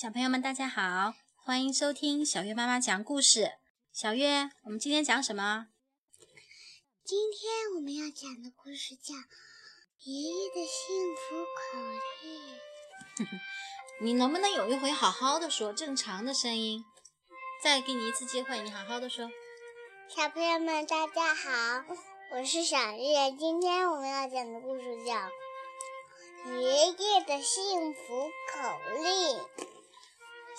小朋友们，大家好，欢迎收听小月妈妈讲故事。小月，我们今天讲什么？今天我们要讲的故事叫《爷爷的幸福口令》。你能不能有一回好好的说，正常的声音？再给你一次机会，你好好的说。小朋友们，大家好，我是小月。今天我们要讲的故事叫《爷爷的幸福口令》。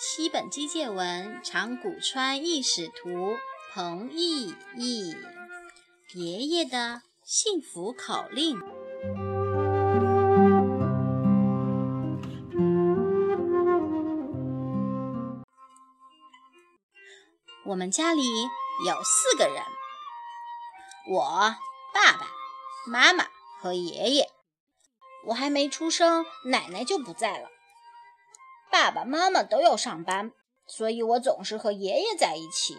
西本基介文，长谷川义史图，彭懿译。爷爷的幸福口令。我们家里有四个人：我、爸爸妈妈和爷爷。我还没出生，奶奶就不在了。爸爸妈妈都要上班，所以我总是和爷爷在一起。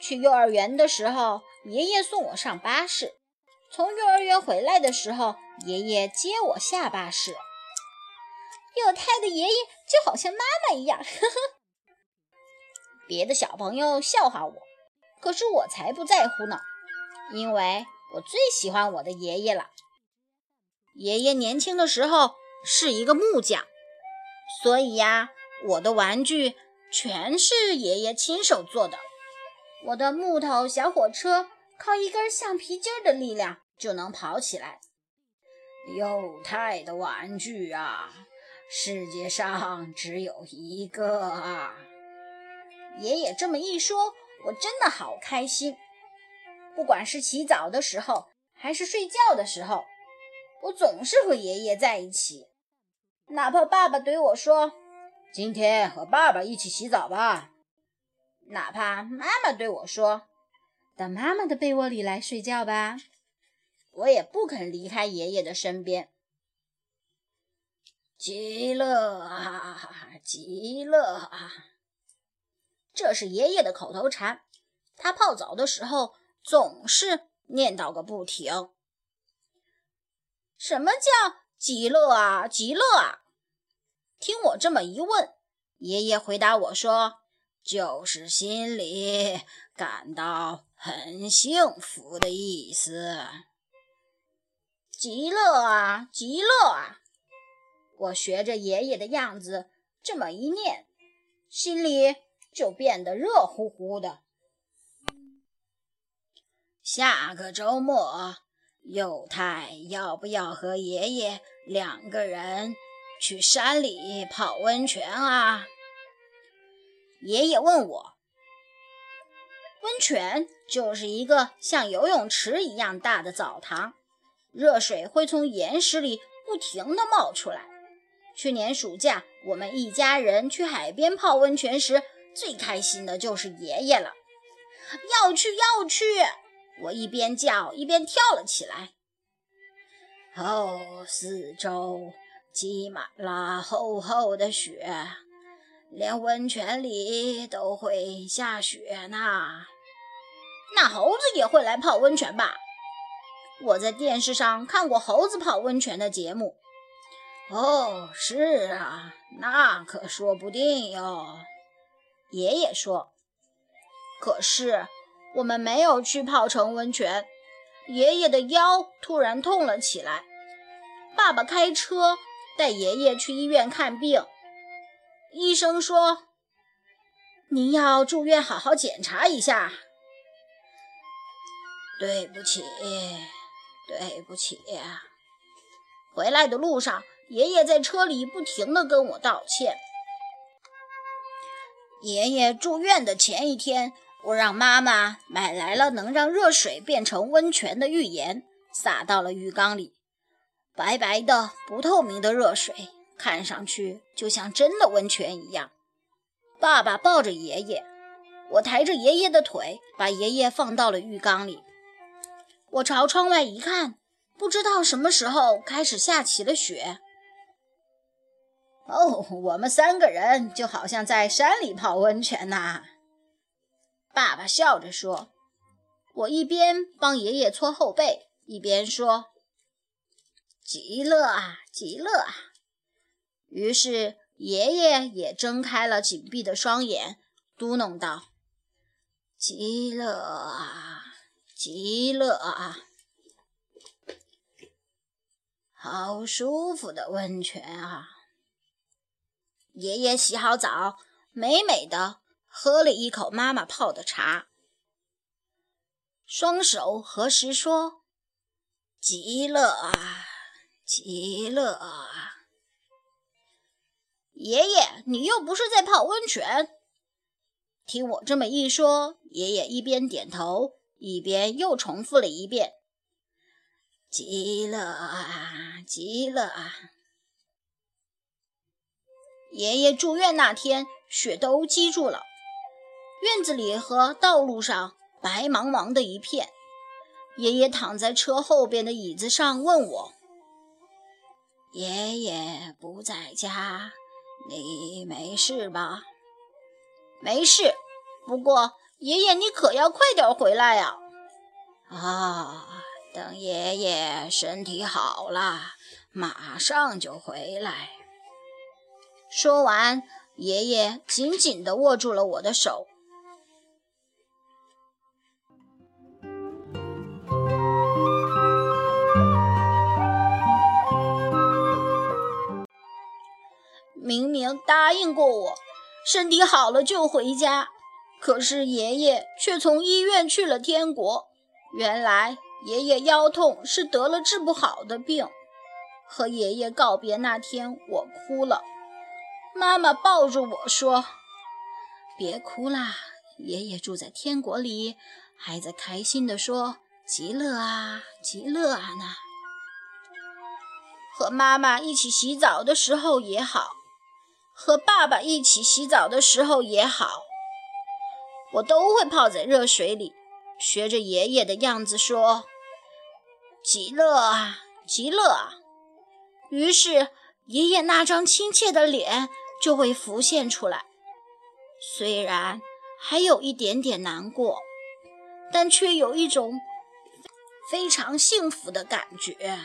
去幼儿园的时候，爷爷送我上巴士；从幼儿园回来的时候，爷爷接我下巴士。有他的爷爷就好像妈妈一样，呵呵。别的小朋友笑话我，可是我才不在乎呢，因为我最喜欢我的爷爷了。爷爷年轻的时候是一个木匠，所以呀，我的玩具全是爷爷亲手做的。我的木头小火车靠一根橡皮筋的力量就能跑起来。幼态的玩具啊，世界上只有一个啊！爷爷这么一说，我真的好开心。不管是洗澡的时候，还是睡觉的时候，我总是和爷爷在一起。哪怕爸爸对我说：“今天和爸爸一起洗澡吧。”哪怕妈妈对我说：“到妈妈的被窝里来睡觉吧。”我也不肯离开爷爷的身边。极乐啊，极乐啊！这是爷爷的口头禅，他泡澡的时候总是念叨个不停。什么叫极乐啊，极乐啊？听我这么一问，爷爷回答我说。就是心里感到很幸福的意思，极乐啊，极乐啊！我学着爷爷的样子这么一念，心里就变得热乎乎的。下个周末，幼太要不要和爷爷两个人去山里泡温泉啊？爷爷问我：“温泉就是一个像游泳池一样大的澡堂，热水会从岩石里不停地冒出来。去年暑假，我们一家人去海边泡温泉时，最开心的就是爷爷了。要去，要去！我一边叫一边跳了起来。哦，四周积满了厚厚的雪。”连温泉里都会下雪呢，那猴子也会来泡温泉吧？我在电视上看过猴子泡温泉的节目。哦，是啊，那可说不定哟。爷爷说。可是我们没有去泡成温泉，爷爷的腰突然痛了起来。爸爸开车带爷爷去医院看病。医生说：“您要住院，好好检查一下。”对不起，对不起。回来的路上，爷爷在车里不停地跟我道歉。爷爷住院的前一天，我让妈妈买来了能让热水变成温泉的浴盐，洒到了浴缸里，白白的、不透明的热水。看上去就像真的温泉一样。爸爸抱着爷爷，我抬着爷爷的腿，把爷爷放到了浴缸里。我朝窗外一看，不知道什么时候开始下起了雪。哦，我们三个人就好像在山里泡温泉呐！爸爸笑着说。我一边帮爷爷搓后背，一边说：“极乐啊，极乐啊！”于是爷爷也睁开了紧闭的双眼，嘟哝道：“极乐啊，极乐啊，好舒服的温泉啊！”爷爷洗好澡，美美的喝了一口妈妈泡的茶，双手合十说：“极乐啊，极乐啊！”爷爷，你又不是在泡温泉。听我这么一说，爷爷一边点头，一边又重复了一遍：“极乐啊，极乐啊！”爷爷住院那天，雪都积住了，院子里和道路上白茫茫的一片。爷爷躺在车后边的椅子上，问我：“爷爷不在家。”你没事吧？没事，不过爷爷你可要快点回来呀！啊，等爷爷身体好了，马上就回来。说完，爷爷紧紧地握住了我的手。明明答应过我，身体好了就回家，可是爷爷却从医院去了天国。原来爷爷腰痛是得了治不好的病。和爷爷告别那天，我哭了。妈妈抱住我说：“别哭啦，爷爷住在天国里，还在开心地说极乐啊，极乐啊呢。”和妈妈一起洗澡的时候也好。和爸爸一起洗澡的时候也好，我都会泡在热水里，学着爷爷的样子说：“极乐啊，极乐啊！”于是爷爷那张亲切的脸就会浮现出来，虽然还有一点点难过，但却有一种非常幸福的感觉。